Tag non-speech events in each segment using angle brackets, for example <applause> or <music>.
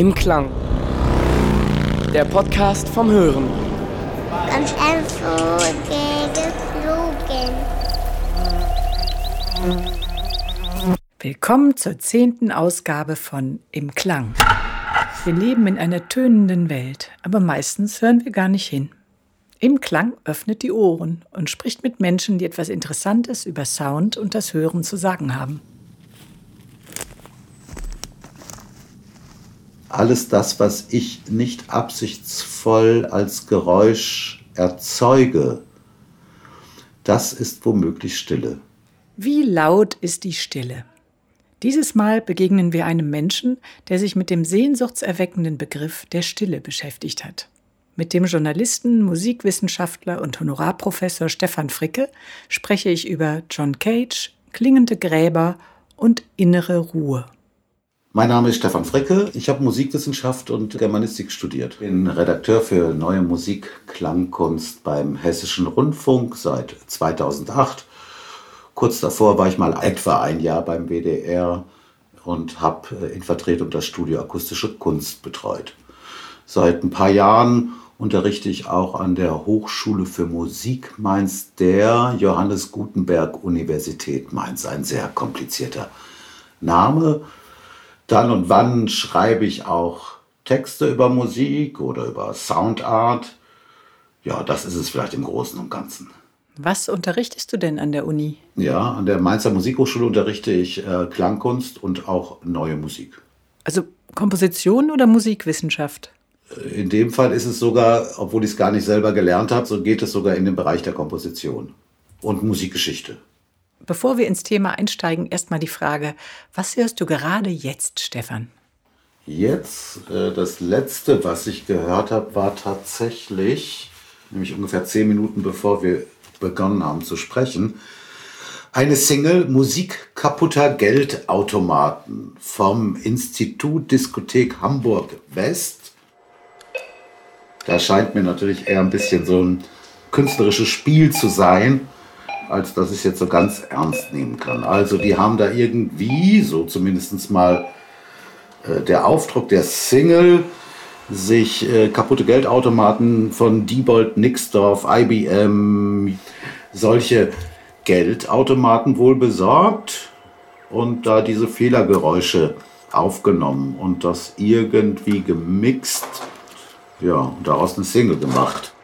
Im Klang. Der Podcast vom Hören. Ganz geflogen. Willkommen zur zehnten Ausgabe von Im Klang. Wir leben in einer tönenden Welt, aber meistens hören wir gar nicht hin. Im Klang öffnet die Ohren und spricht mit Menschen, die etwas Interessantes über Sound und das Hören zu sagen haben. Alles das, was ich nicht absichtsvoll als Geräusch erzeuge, das ist womöglich Stille. Wie laut ist die Stille? Dieses Mal begegnen wir einem Menschen, der sich mit dem sehnsuchtserweckenden Begriff der Stille beschäftigt hat. Mit dem Journalisten, Musikwissenschaftler und Honorarprofessor Stefan Fricke spreche ich über John Cage, klingende Gräber und innere Ruhe. Mein Name ist Stefan Fricke. Ich habe Musikwissenschaft und Germanistik studiert. Bin Redakteur für neue Musik, Klangkunst beim Hessischen Rundfunk seit 2008. Kurz davor war ich mal etwa ein Jahr beim WDR und habe äh, in Vertretung das Studio Akustische Kunst betreut. Seit ein paar Jahren unterrichte ich auch an der Hochschule für Musik Mainz der Johannes Gutenberg Universität Mainz. Ein sehr komplizierter Name. Dann und wann schreibe ich auch Texte über Musik oder über Soundart. Ja, das ist es vielleicht im Großen und Ganzen. Was unterrichtest du denn an der Uni? Ja, an der Mainzer Musikhochschule unterrichte ich äh, Klangkunst und auch neue Musik. Also Komposition oder Musikwissenschaft? Äh, in dem Fall ist es sogar, obwohl ich es gar nicht selber gelernt habe, so geht es sogar in den Bereich der Komposition und Musikgeschichte. Bevor wir ins Thema einsteigen, erstmal die Frage, was hörst du gerade jetzt, Stefan? Jetzt, äh, das letzte, was ich gehört habe, war tatsächlich, nämlich ungefähr zehn Minuten bevor wir begonnen haben zu sprechen, eine Single Musik kaputter Geldautomaten vom Institut Diskothek Hamburg West. Da scheint mir natürlich eher ein bisschen so ein künstlerisches Spiel zu sein als dass ich es jetzt so ganz ernst nehmen kann. Also die haben da irgendwie, so zumindest mal äh, der Aufdruck der Single, sich äh, kaputte Geldautomaten von Diebold, Nixdorf, IBM, solche Geldautomaten wohl besorgt und da diese Fehlergeräusche aufgenommen und das irgendwie gemixt, ja, und daraus eine Single gemacht.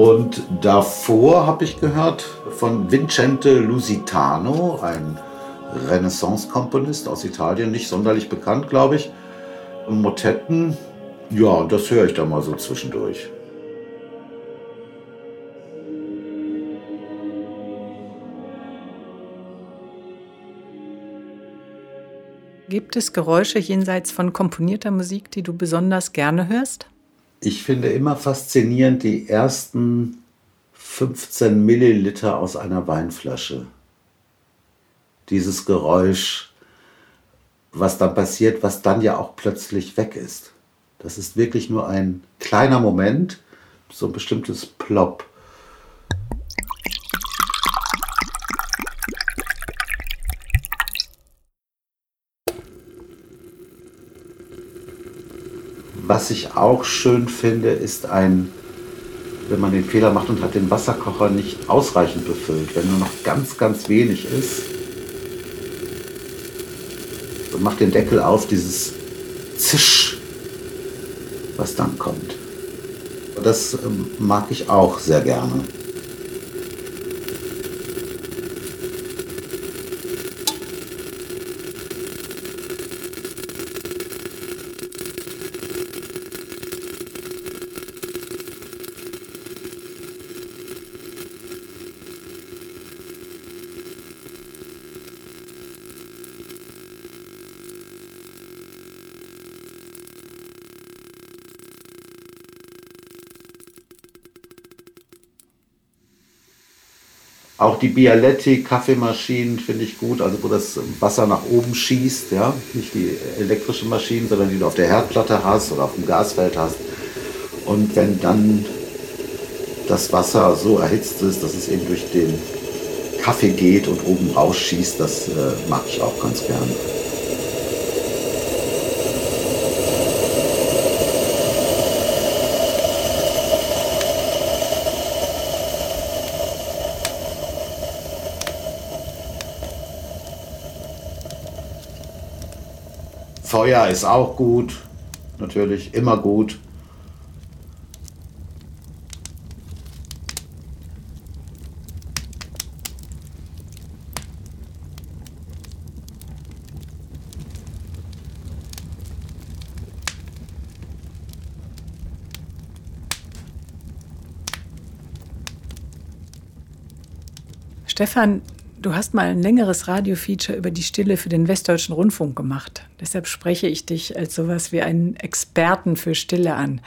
Und davor habe ich gehört von Vincente Lusitano, ein Renaissance-Komponist aus Italien, nicht sonderlich bekannt, glaube ich. Motetten, ja, das höre ich da mal so zwischendurch. Gibt es Geräusche jenseits von komponierter Musik, die du besonders gerne hörst? Ich finde immer faszinierend die ersten 15 Milliliter aus einer Weinflasche. Dieses Geräusch, was dann passiert, was dann ja auch plötzlich weg ist. Das ist wirklich nur ein kleiner Moment, so ein bestimmtes Plop. Was ich auch schön finde, ist ein, wenn man den Fehler macht und hat den Wasserkocher nicht ausreichend befüllt, wenn nur noch ganz, ganz wenig ist. Und macht den Deckel auf, dieses Zisch, was dann kommt. Das ähm, mag ich auch sehr gerne. Die Bialetti Kaffeemaschinen finde ich gut, also wo das Wasser nach oben schießt, ja, nicht die elektrischen Maschinen, sondern die du auf der Herdplatte hast oder auf dem Gasfeld hast. Und wenn dann das Wasser so erhitzt ist, dass es eben durch den Kaffee geht und oben rausschießt, das äh, mag ich auch ganz gerne. Feuer ist auch gut, natürlich immer gut. Stefan, du hast mal ein längeres Radiofeature über die Stille für den Westdeutschen Rundfunk gemacht. Deshalb spreche ich dich als sowas wie einen Experten für Stille an.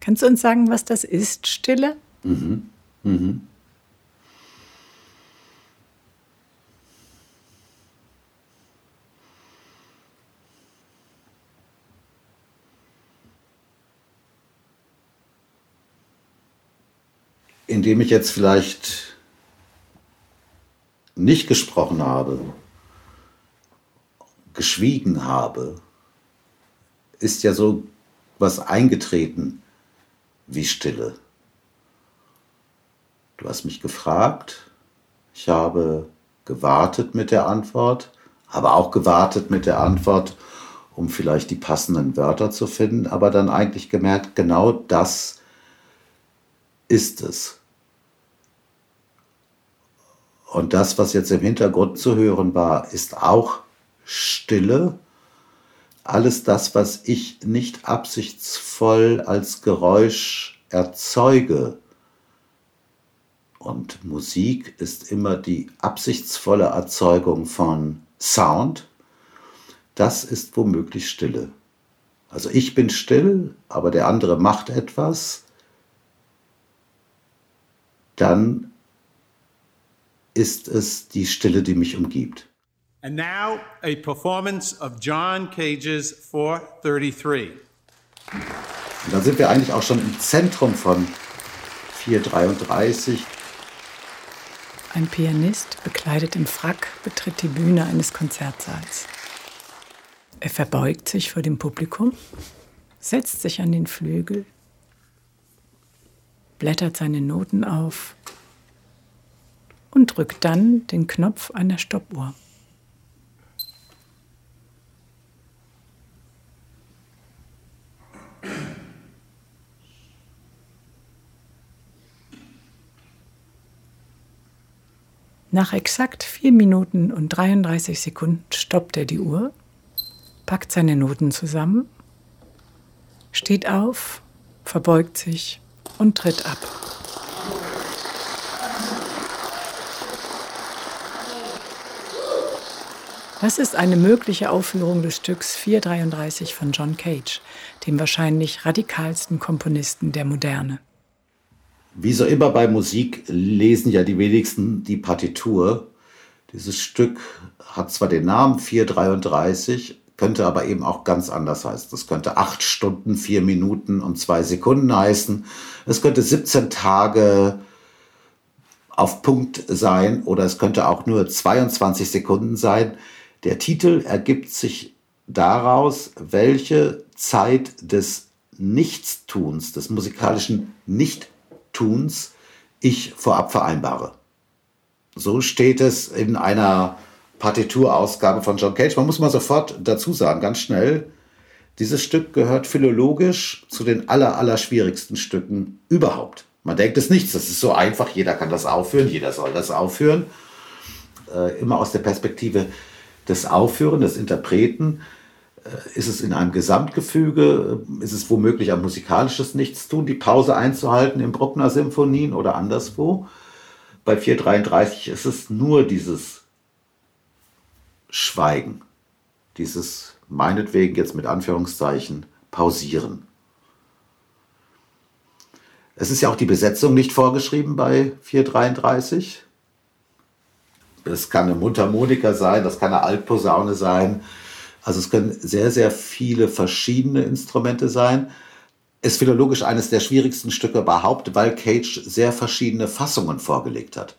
Kannst du uns sagen, was das ist, Stille? Mhm. Mhm. Indem ich jetzt vielleicht nicht gesprochen habe, geschwiegen habe, ist ja so was eingetreten wie Stille. Du hast mich gefragt, ich habe gewartet mit der Antwort, aber auch gewartet mit der Antwort, um vielleicht die passenden Wörter zu finden, aber dann eigentlich gemerkt, genau das ist es. Und das, was jetzt im Hintergrund zu hören war, ist auch Stille. Alles das, was ich nicht absichtsvoll als Geräusch erzeuge. Und Musik ist immer die absichtsvolle Erzeugung von Sound. Das ist womöglich Stille. Also ich bin still, aber der andere macht etwas. Dann ist es die Stille, die mich umgibt. And now a performance of John Cage's 433. Und dann sind wir eigentlich auch schon im Zentrum von 433. Ein Pianist, bekleidet im Frack, betritt die Bühne eines Konzertsaals. Er verbeugt sich vor dem Publikum, setzt sich an den Flügel, blättert seine Noten auf und drückt dann den Knopf einer Stoppuhr. Nach exakt 4 Minuten und 33 Sekunden stoppt er die Uhr, packt seine Noten zusammen, steht auf, verbeugt sich und tritt ab. Das ist eine mögliche Aufführung des Stücks 433 von John Cage, dem wahrscheinlich radikalsten Komponisten der Moderne. Wie so immer bei Musik lesen ja die wenigsten die Partitur. Dieses Stück hat zwar den Namen 433, könnte aber eben auch ganz anders heißen. Das könnte 8 Stunden, 4 Minuten und 2 Sekunden heißen. Es könnte 17 Tage auf Punkt sein oder es könnte auch nur 22 Sekunden sein. Der Titel ergibt sich daraus, welche Zeit des Nichtstuns, des musikalischen Nichttuns ich vorab vereinbare. So steht es in einer Partiturausgabe von John Cage. Man muss mal sofort dazu sagen, ganz schnell, dieses Stück gehört philologisch zu den aller, aller schwierigsten Stücken überhaupt. Man denkt es nichts, das ist so einfach, jeder kann das aufführen, jeder soll das aufführen. Äh, immer aus der Perspektive des Aufführen, des Interpreten. Äh, ist es in einem Gesamtgefüge? Ist es womöglich ein musikalisches Nichtstun, die Pause einzuhalten im Bruckner-Symphonien oder anderswo? Bei 433 ist es nur dieses Schweigen, dieses meinetwegen jetzt mit Anführungszeichen pausieren. Es ist ja auch die Besetzung nicht vorgeschrieben bei 433. Es kann eine Mundharmonika sein, das kann eine Altposaune sein. Also es können sehr, sehr viele verschiedene Instrumente sein. ist philologisch eines der schwierigsten Stücke überhaupt, weil Cage sehr verschiedene Fassungen vorgelegt hat.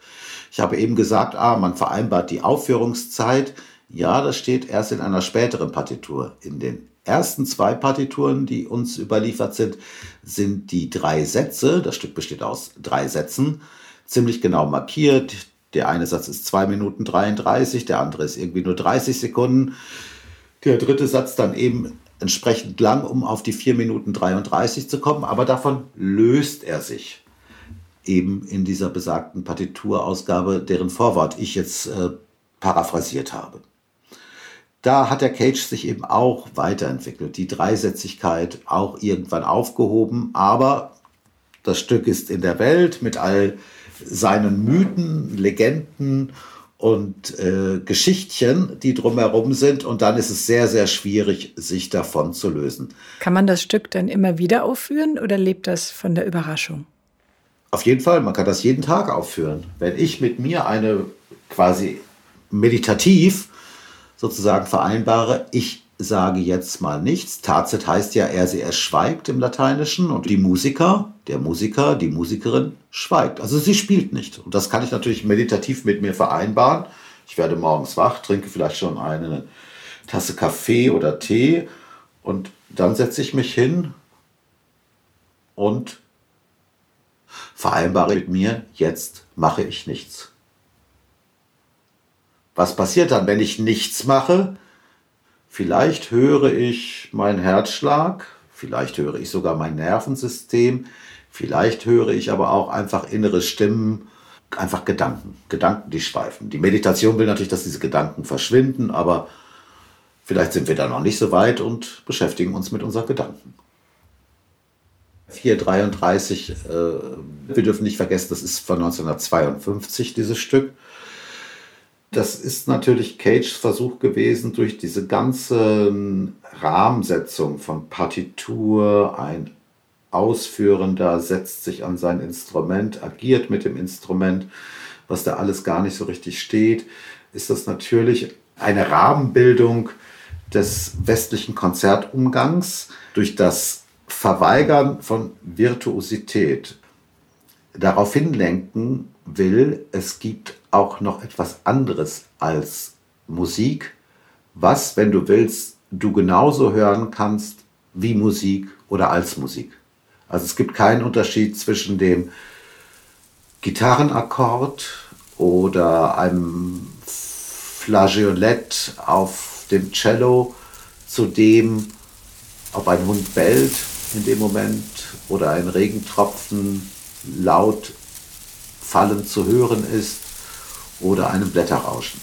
Ich habe eben gesagt, ah, man vereinbart die Aufführungszeit. Ja, das steht erst in einer späteren Partitur. In den ersten zwei Partituren, die uns überliefert sind, sind die drei Sätze, das Stück besteht aus drei Sätzen, ziemlich genau markiert. Der eine Satz ist 2 Minuten 33, der andere ist irgendwie nur 30 Sekunden. Der dritte Satz dann eben entsprechend lang, um auf die 4 Minuten 33 zu kommen, aber davon löst er sich eben in dieser besagten Partiturausgabe, deren Vorwort ich jetzt äh, paraphrasiert habe. Da hat der Cage sich eben auch weiterentwickelt, die Dreisätzigkeit auch irgendwann aufgehoben, aber das Stück ist in der Welt mit all seinen Mythen, Legenden und äh, Geschichtchen, die drumherum sind. Und dann ist es sehr, sehr schwierig, sich davon zu lösen. Kann man das Stück dann immer wieder aufführen oder lebt das von der Überraschung? Auf jeden Fall, man kann das jeden Tag aufführen. Wenn ich mit mir eine quasi meditativ sozusagen vereinbare, ich sage jetzt mal nichts. Tazit heißt ja, er, sie, er schweigt im Lateinischen und die Musiker, der Musiker, die Musikerin schweigt. Also sie spielt nicht. Und das kann ich natürlich meditativ mit mir vereinbaren. Ich werde morgens wach, trinke vielleicht schon eine Tasse Kaffee oder Tee und dann setze ich mich hin und vereinbare mit mir, jetzt mache ich nichts. Was passiert dann, wenn ich nichts mache? Vielleicht höre ich meinen Herzschlag, vielleicht höre ich sogar mein Nervensystem, vielleicht höre ich aber auch einfach innere Stimmen, einfach Gedanken, Gedanken, die schweifen. Die Meditation will natürlich, dass diese Gedanken verschwinden, aber vielleicht sind wir da noch nicht so weit und beschäftigen uns mit unseren Gedanken. 433, äh, wir dürfen nicht vergessen, das ist von 1952, dieses Stück. Das ist natürlich Cages Versuch gewesen, durch diese ganze Rahmensetzung von Partitur, ein Ausführender setzt sich an sein Instrument, agiert mit dem Instrument, was da alles gar nicht so richtig steht, ist das natürlich eine Rahmenbildung des westlichen Konzertumgangs durch das Verweigern von Virtuosität. Darauf hinlenken will, es gibt auch noch etwas anderes als Musik, was, wenn du willst, du genauso hören kannst wie Musik oder als Musik. Also es gibt keinen Unterschied zwischen dem Gitarrenakkord oder einem Flageolett auf dem Cello zu dem, ob ein Hund bellt in dem Moment oder ein Regentropfen laut fallend zu hören ist oder einem Blätterrauschen.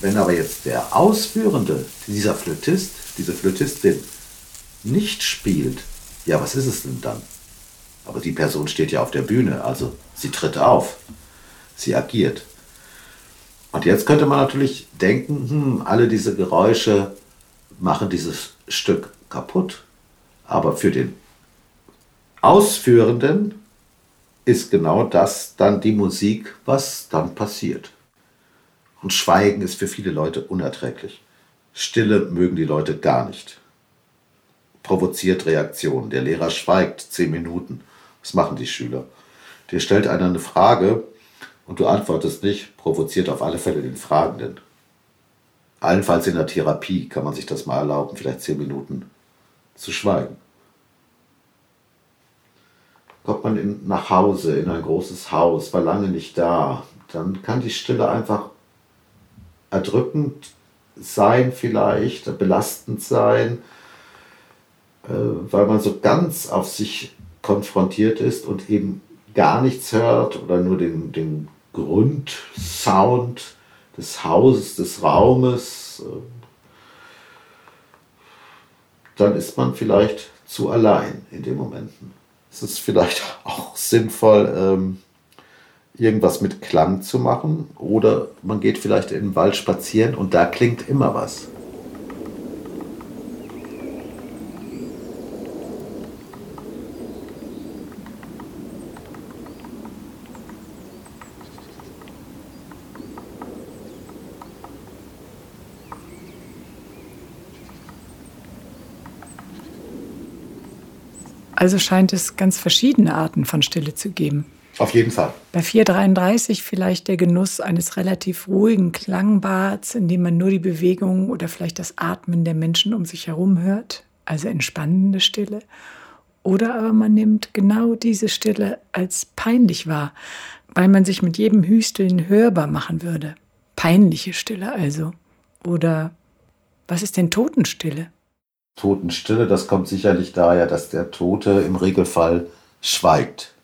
Wenn aber jetzt der Ausführende, dieser Flötist, diese Flötistin, nicht spielt, ja, was ist es denn dann? Aber die Person steht ja auf der Bühne, also sie tritt auf, sie agiert. Und jetzt könnte man natürlich denken, hm, alle diese Geräusche machen dieses Stück kaputt. Aber für den Ausführenden ist genau das dann die Musik, was dann passiert. Und Schweigen ist für viele Leute unerträglich. Stille mögen die Leute gar nicht. Provoziert Reaktionen. Der Lehrer schweigt zehn Minuten. Was machen die Schüler? Dir stellt einer eine Frage und du antwortest nicht, provoziert auf alle Fälle den Fragenden. Allenfalls in der Therapie kann man sich das mal erlauben, vielleicht zehn Minuten zu schweigen. Kommt man in, nach Hause, in ein großes Haus, war lange nicht da, dann kann die Stille einfach erdrückend sein, vielleicht belastend sein, äh, weil man so ganz auf sich konfrontiert ist und eben gar nichts hört oder nur den, den Grundsound des Hauses, des Raumes. Äh, dann ist man vielleicht zu allein in den Momenten. Es ist vielleicht <laughs> auch sinnvoll, ähm, irgendwas mit Klang zu machen oder man geht vielleicht im Wald spazieren und da klingt immer was. Also scheint es ganz verschiedene Arten von Stille zu geben. Auf jeden Fall. Bei 433 vielleicht der Genuss eines relativ ruhigen Klangbads, in dem man nur die Bewegung oder vielleicht das Atmen der Menschen um sich herum hört, also entspannende Stille. Oder aber man nimmt genau diese Stille als peinlich wahr, weil man sich mit jedem Hüsteln hörbar machen würde. Peinliche Stille also. Oder was ist denn Totenstille? Totenstille, das kommt sicherlich daher, dass der Tote im Regelfall schweigt.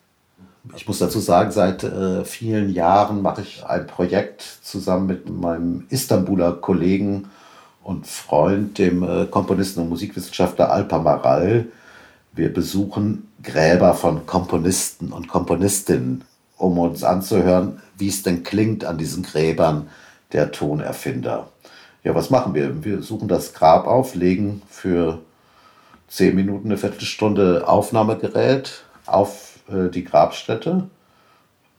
Ich muss dazu sagen, seit äh, vielen Jahren mache ich ein Projekt zusammen mit meinem Istanbuler Kollegen und Freund, dem äh, Komponisten und Musikwissenschaftler Alpa Maral. Wir besuchen Gräber von Komponisten und Komponistinnen, um uns anzuhören, wie es denn klingt an diesen Gräbern der Tonerfinder. Ja, was machen wir? Wir suchen das Grab auf, legen für zehn Minuten, eine Viertelstunde Aufnahmegerät auf äh, die Grabstätte,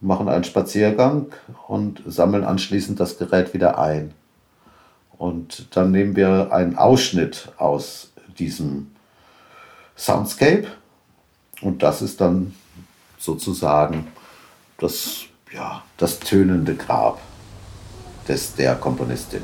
machen einen Spaziergang und sammeln anschließend das Gerät wieder ein. Und dann nehmen wir einen Ausschnitt aus diesem Soundscape und das ist dann sozusagen das, ja, das tönende Grab des, der Komponistin.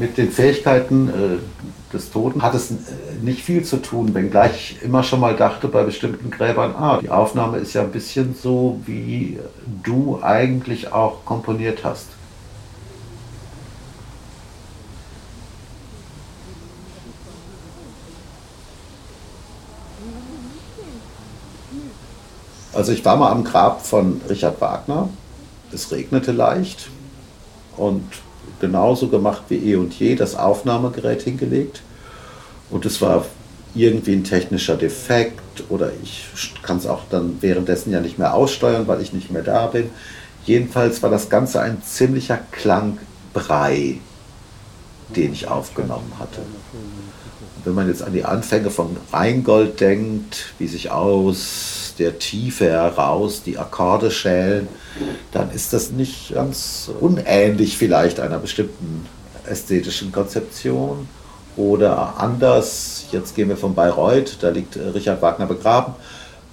Mit den Fähigkeiten äh, des Toten hat es äh, nicht viel zu tun, wenngleich ich immer schon mal dachte bei bestimmten Gräbern, ah, die Aufnahme ist ja ein bisschen so, wie du eigentlich auch komponiert hast. Also ich war mal am Grab von Richard Wagner. Es regnete leicht und genauso gemacht wie eh und je, das Aufnahmegerät hingelegt. Und es war irgendwie ein technischer Defekt oder ich kann es auch dann währenddessen ja nicht mehr aussteuern, weil ich nicht mehr da bin. Jedenfalls war das Ganze ein ziemlicher Klangbrei, den ich aufgenommen hatte. Und wenn man jetzt an die Anfänge von Rheingold denkt, wie sich aus der Tiefe heraus die Akkorde schälen, dann ist das nicht ganz unähnlich vielleicht einer bestimmten ästhetischen Konzeption. Oder anders, jetzt gehen wir von Bayreuth, da liegt äh, Richard Wagner begraben.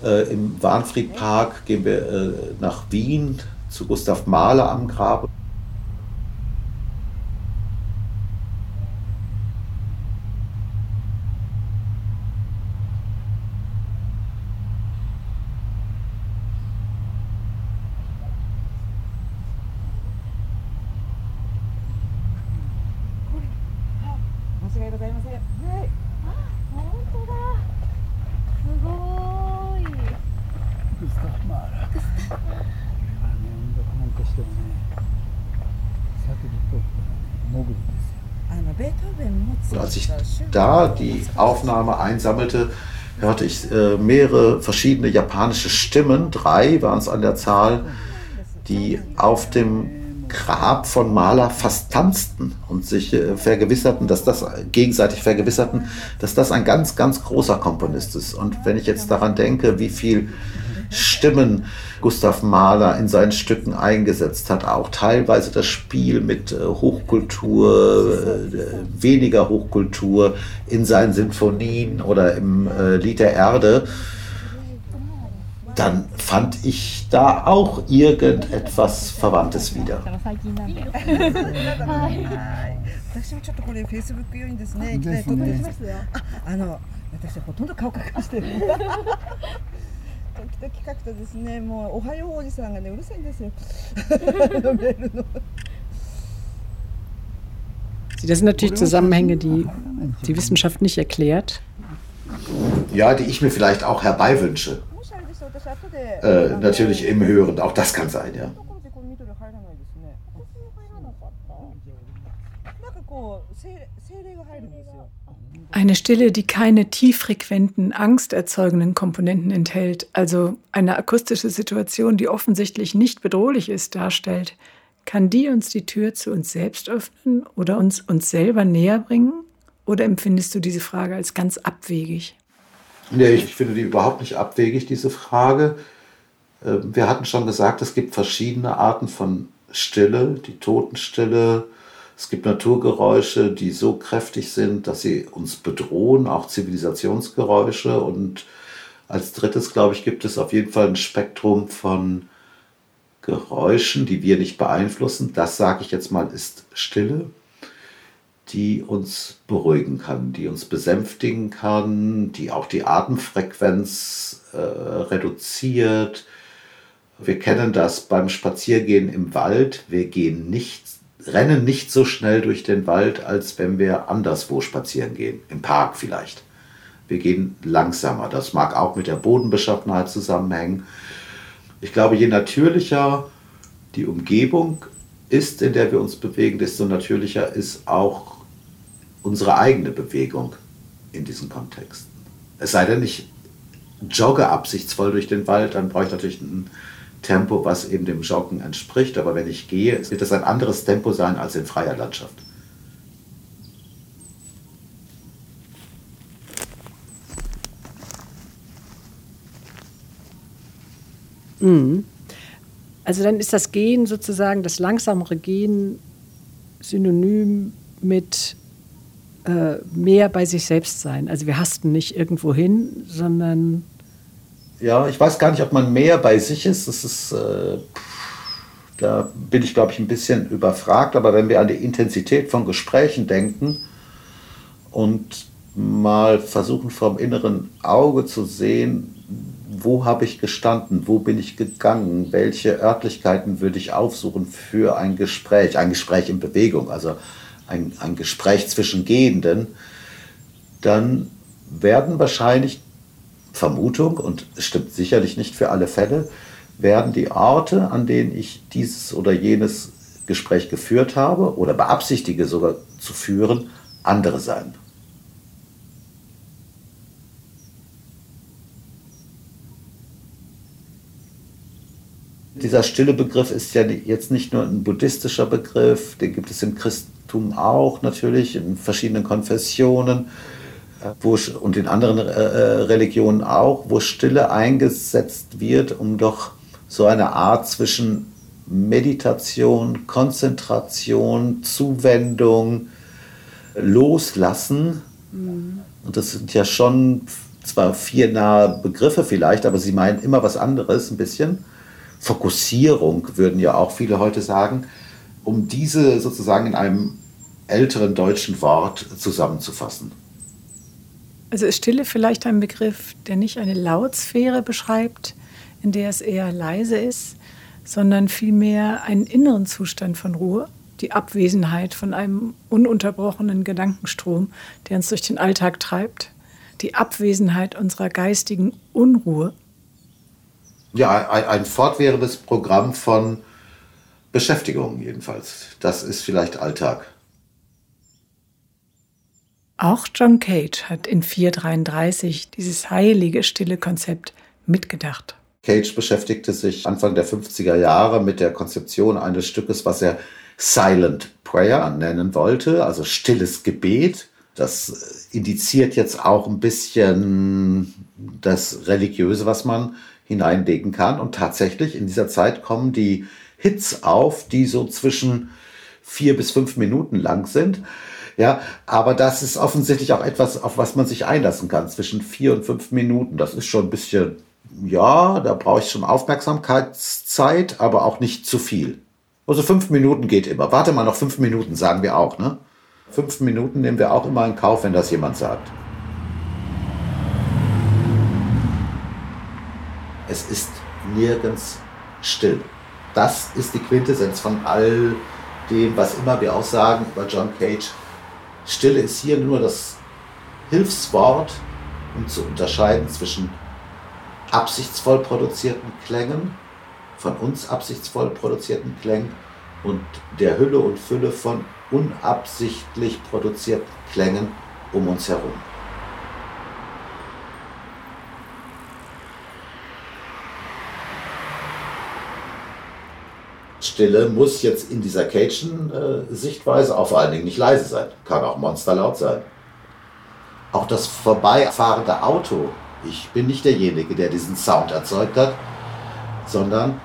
Äh, Im Warnfriedpark gehen wir äh, nach Wien zu Gustav Mahler am Grab. Als ich da die Aufnahme einsammelte, hörte ich äh, mehrere verschiedene japanische Stimmen, drei waren es an der Zahl, die auf dem Grab von Maler fast tanzten und sich äh, vergewisserten, dass das gegenseitig vergewisserten, dass das ein ganz, ganz großer Komponist ist. Und wenn ich jetzt daran denke, wie viel Stimmen Gustav Mahler in seinen Stücken eingesetzt hat, auch teilweise das Spiel mit äh, Hochkultur, äh, weniger Hochkultur in seinen Sinfonien oder im äh, Lied der Erde, dann fand ich da auch irgendetwas Verwandtes wieder. 私もちょっとこれフェイスブック用にですね行きたいと思いますあの私はほとんど顔隠してる時々書くとですねもうおはようおじさんがねうるさいんですよメ<laughs> ールの Das sind natürlich Zusammenhänge, die die Wissenschaft nicht erklärt. Ja, die ich mir vielleicht auch herbeiwünsche. Äh, natürlich im Hören, auch das kann sein, ja. Eine Stille, die keine tieffrequenten, angsterzeugenden Komponenten enthält, also eine akustische Situation, die offensichtlich nicht bedrohlich ist, darstellt, Kann die uns die Tür zu uns selbst öffnen oder uns uns selber näher bringen? Oder empfindest du diese Frage als ganz abwegig? Nee, ich finde die überhaupt nicht abwegig, diese Frage. Ähm, wir hatten schon gesagt, es gibt verschiedene Arten von Stille, die Totenstille. Es gibt Naturgeräusche, die so kräftig sind, dass sie uns bedrohen, auch Zivilisationsgeräusche. Und als drittes, glaube ich, gibt es auf jeden Fall ein Spektrum von Geräuschen, die wir nicht beeinflussen. Das sage ich jetzt mal, ist Stille, die uns beruhigen kann, die uns besänftigen kann, die auch die Atemfrequenz äh, reduziert. Wir kennen das beim Spaziergehen im Wald. Wir gehen nicht, rennen nicht so schnell durch den Wald, als wenn wir anderswo spazieren gehen, im Park vielleicht. Wir gehen langsamer. Das mag auch mit der Bodenbeschaffenheit zusammenhängen. Ich glaube, je natürlicher die Umgebung ist, in der wir uns bewegen, desto natürlicher ist auch unsere eigene Bewegung in diesen Kontexten. Es sei denn, ich jogge absichtsvoll durch den Wald, dann brauche ich natürlich ein Tempo, was eben dem Joggen entspricht. Aber wenn ich gehe, wird es ein anderes Tempo sein als in freier Landschaft. Mhm. Also dann ist das Gehen sozusagen, das langsamere Gehen synonym mit äh, mehr bei sich selbst sein. Also wir hasten nicht irgendwo hin, sondern... Ja, ich weiß gar nicht, ob man mehr bei sich ist. Das ist... Äh, da bin ich, glaube ich, ein bisschen überfragt. Aber wenn wir an die Intensität von Gesprächen denken und mal versuchen vom inneren Auge zu sehen, wo habe ich gestanden, wo bin ich gegangen, welche Örtlichkeiten würde ich aufsuchen für ein Gespräch, ein Gespräch in Bewegung, also ein, ein Gespräch zwischen Gehenden, dann werden wahrscheinlich Vermutung, und es stimmt sicherlich nicht für alle Fälle, werden die Orte, an denen ich dieses oder jenes Gespräch geführt habe oder beabsichtige sogar zu führen, andere sein. Dieser stille Begriff ist ja jetzt nicht nur ein buddhistischer Begriff, den gibt es im Christentum auch natürlich, in verschiedenen Konfessionen wo, und in anderen äh, äh, Religionen auch, wo Stille eingesetzt wird, um doch so eine Art zwischen Meditation, Konzentration, Zuwendung, Loslassen. Mhm. Und das sind ja schon zwar vier nahe Begriffe vielleicht, aber sie meinen immer was anderes ein bisschen Fokussierung, würden ja auch viele heute sagen, um diese sozusagen in einem älteren deutschen Wort zusammenzufassen. Also ist Stille vielleicht ein Begriff, der nicht eine Lautsphäre beschreibt, in der es eher leise ist, sondern vielmehr einen inneren Zustand von Ruhe, die Abwesenheit von einem ununterbrochenen Gedankenstrom, der uns durch den Alltag treibt, die Abwesenheit unserer geistigen Unruhe ja, ein, ein fortwährendes Programm von Beschäftigung jedenfalls. Das ist vielleicht Alltag. Auch John Cage hat in 433 dieses heilige stille Konzept mitgedacht. Cage beschäftigte sich Anfang der 50er Jahre mit der Konzeption eines Stückes, was er Silent Prayer nennen wollte, also stilles Gebet. Das indiziert jetzt auch ein bisschen das Religiöse, was man hineinlegen kann. Und tatsächlich in dieser Zeit kommen die Hits auf, die so zwischen vier bis fünf Minuten lang sind. Ja, aber das ist offensichtlich auch etwas, auf was man sich einlassen kann, zwischen vier und fünf Minuten. Das ist schon ein bisschen, ja, da brauche ich schon Aufmerksamkeitszeit, aber auch nicht zu viel. Also fünf Minuten geht immer. Warte mal, noch fünf Minuten sagen wir auch, ne? Fünf Minuten nehmen wir auch immer in Kauf, wenn das jemand sagt. es ist nirgends still. Das ist die Quintessenz von all dem, was immer wir auch sagen über John Cage. Stille ist hier nur das Hilfswort, um zu unterscheiden zwischen absichtsvoll produzierten Klängen, von uns absichtsvoll produzierten Klängen und der Hülle und Fülle von unabsichtlich produzierten Klängen um uns herum. Stille muss jetzt in dieser Cajun-Sichtweise auch vor allen Dingen nicht leise sein. Kann auch monsterlaut sein. Auch das vorbeifahrende Auto. Ich bin nicht derjenige, der diesen Sound erzeugt hat, sondern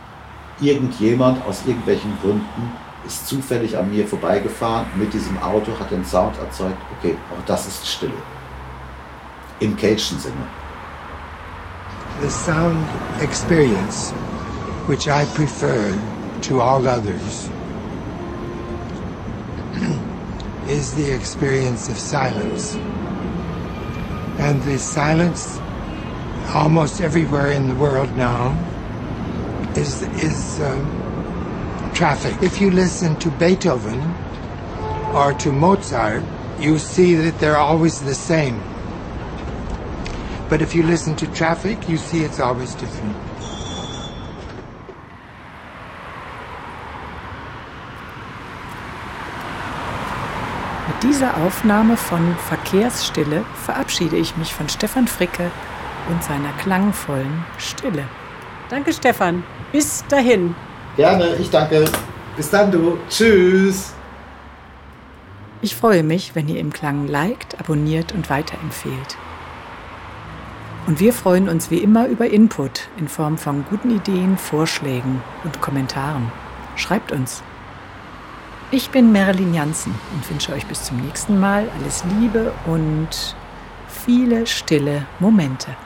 irgendjemand aus irgendwelchen Gründen ist zufällig an mir vorbeigefahren mit diesem Auto, hat den Sound erzeugt. Okay, auch das ist Stille. Im Cajun-Sinne. The sound experience, which I prefer to all others, <clears throat> is the experience of silence. And the silence almost everywhere in the world now is, is um, traffic. If you listen to Beethoven or to Mozart, you see that they're always the same. But if you listen to traffic, you see it's always different. Dieser Aufnahme von Verkehrsstille verabschiede ich mich von Stefan Fricke und seiner klangvollen Stille. Danke, Stefan. Bis dahin. Gerne, ich danke. Bis dann, du. Tschüss. Ich freue mich, wenn ihr im Klang liked, abonniert und weiterempfehlt. Und wir freuen uns wie immer über Input in Form von guten Ideen, Vorschlägen und Kommentaren. Schreibt uns. Ich bin Marilyn Jansen und wünsche euch bis zum nächsten Mal alles Liebe und viele stille Momente.